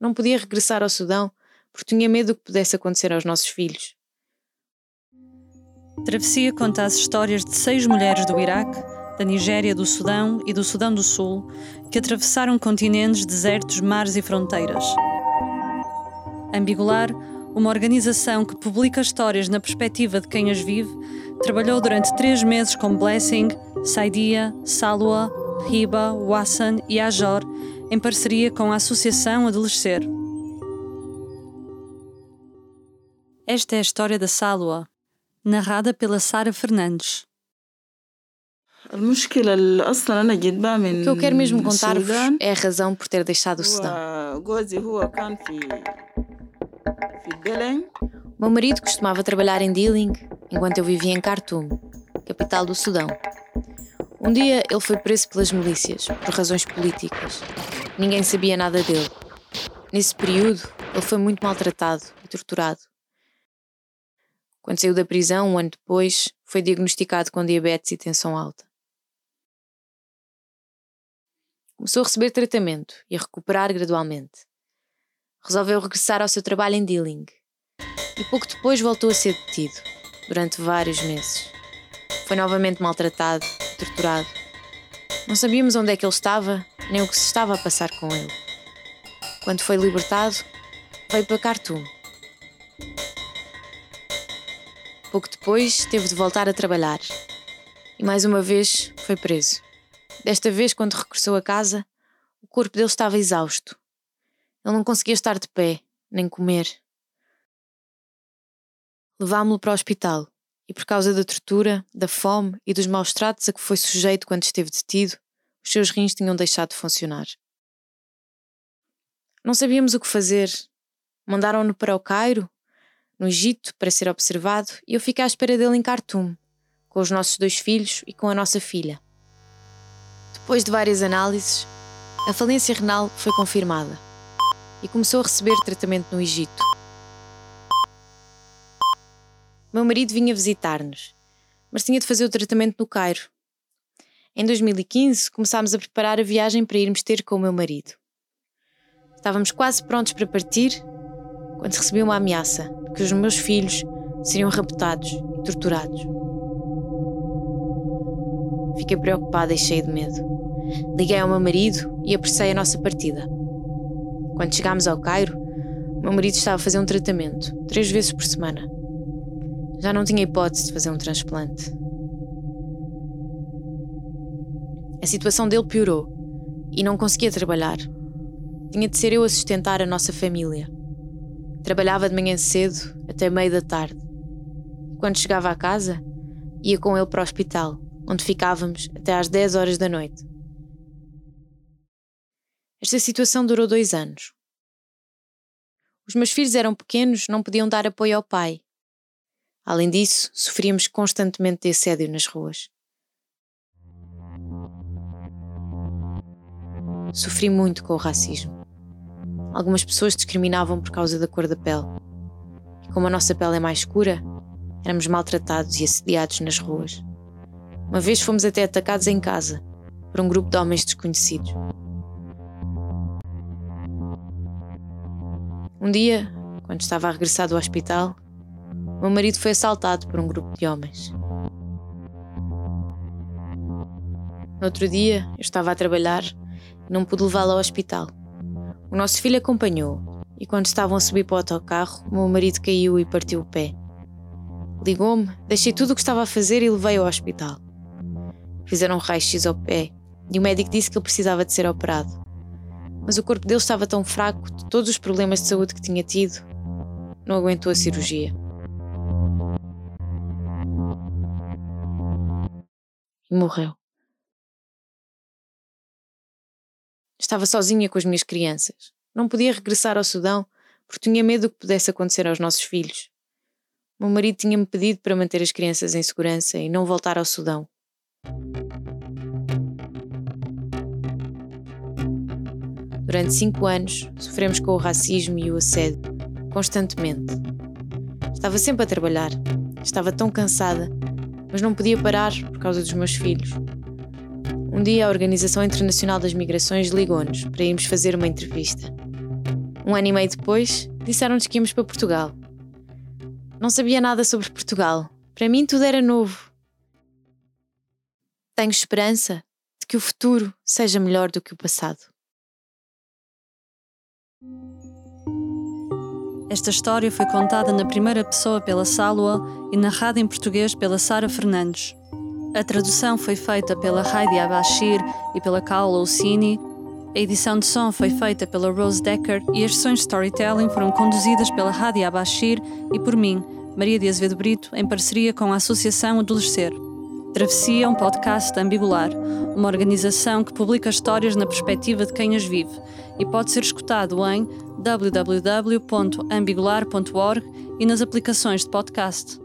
não podia regressar ao Sudão porque tinha medo do que pudesse acontecer aos nossos filhos. Travessia conta as histórias de seis mulheres do Iraque, da Nigéria, do Sudão e do Sudão do Sul que atravessaram continentes, desertos, mares e fronteiras. Ambigular, uma organização que publica histórias na perspectiva de quem as vive, trabalhou durante três meses com Blessing, Saidia, Salwa, Riba, Wassan e Ajor, em parceria com a Associação Adolescer. Esta é a história da Salwa, narrada pela Sara Fernandes. O que eu quero mesmo contar-vos é a razão por ter deixado o Sudão. O meu marido costumava trabalhar em Dealing enquanto eu vivia em Khartoum, capital do Sudão. Um dia ele foi preso pelas milícias, por razões políticas. Ninguém sabia nada dele. Nesse período, ele foi muito maltratado e torturado. Quando saiu da prisão, um ano depois, foi diagnosticado com diabetes e tensão alta. Começou a receber tratamento e a recuperar gradualmente. Resolveu regressar ao seu trabalho em Dealing e pouco depois voltou a ser detido, durante vários meses. Foi novamente maltratado, torturado. Não sabíamos onde é que ele estava, nem o que se estava a passar com ele. Quando foi libertado, veio para Khartoum Pouco depois, teve de voltar a trabalhar. E mais uma vez foi preso. Desta vez, quando regressou a casa, o corpo dele estava exausto. Ele não conseguia estar de pé, nem comer. Levámo-lo para o hospital e, por causa da tortura, da fome e dos maus tratos a que foi sujeito quando esteve detido, os seus rins tinham deixado de funcionar. Não sabíamos o que fazer. Mandaram-no para o Cairo no Egito para ser observado e eu fiquei à espera dele em Khartoum, com os nossos dois filhos e com a nossa filha. Depois de várias análises, a falência renal foi confirmada e começou a receber tratamento no Egito. Meu marido vinha visitar-nos, mas tinha de fazer o tratamento no Cairo. Em 2015, começámos a preparar a viagem para irmos ter com o meu marido. Estávamos quase prontos para partir quando recebi uma ameaça que os meus filhos seriam raptados e torturados. Fiquei preocupada e cheia de medo. Liguei ao meu marido e apressei a nossa partida. Quando chegámos ao Cairo, meu marido estava a fazer um tratamento, três vezes por semana. Já não tinha hipótese de fazer um transplante. A situação dele piorou e não conseguia trabalhar. Tinha de ser eu a sustentar a nossa família. Trabalhava de manhã cedo até meio da tarde. Quando chegava à casa, ia com ele para o hospital, onde ficávamos até às 10 horas da noite. Esta situação durou dois anos. Os meus filhos eram pequenos, não podiam dar apoio ao pai. Além disso, sofríamos constantemente de assédio nas ruas. Sofri muito com o racismo. Algumas pessoas discriminavam por causa da cor da pele. E como a nossa pele é mais escura, éramos maltratados e assediados nas ruas. Uma vez fomos até atacados em casa por um grupo de homens desconhecidos. Um dia, quando estava a regressar do hospital, meu marido foi assaltado por um grupo de homens. No outro dia, eu estava a trabalhar e não pude levá-lo ao hospital. O nosso filho acompanhou e, quando estavam a subir para o autocarro, o meu marido caiu e partiu o pé. Ligou-me, deixei tudo o que estava a fazer e levei-o ao hospital. Fizeram um raio-x ao pé e o médico disse que ele precisava de ser operado. Mas o corpo dele estava tão fraco de todos os problemas de saúde que tinha tido, não aguentou a cirurgia. Morreu. Estava sozinha com as minhas crianças. Não podia regressar ao Sudão porque tinha medo do que pudesse acontecer aos nossos filhos. Meu marido tinha-me pedido para manter as crianças em segurança e não voltar ao Sudão. Durante cinco anos, sofremos com o racismo e o assédio, constantemente. Estava sempre a trabalhar, estava tão cansada, mas não podia parar por causa dos meus filhos. Um dia a Organização Internacional das Migrações ligou-nos para irmos fazer uma entrevista. Um ano e meio depois, disseram-nos que íamos para Portugal. Não sabia nada sobre Portugal. Para mim tudo era novo. Tenho esperança de que o futuro seja melhor do que o passado. Esta história foi contada na primeira pessoa pela Sálua e narrada em português pela Sara Fernandes. A tradução foi feita pela Heidi Abashir e pela Kaula Ossini. A edição de som foi feita pela Rose Decker e as sessões de storytelling foram conduzidas pela Hadi Abashir e por mim, Maria de Azevedo Brito, em parceria com a Associação Adolescer. Travessia é um podcast ambigular, uma organização que publica histórias na perspectiva de quem as vive e pode ser escutado em www.ambigular.org e nas aplicações de podcast.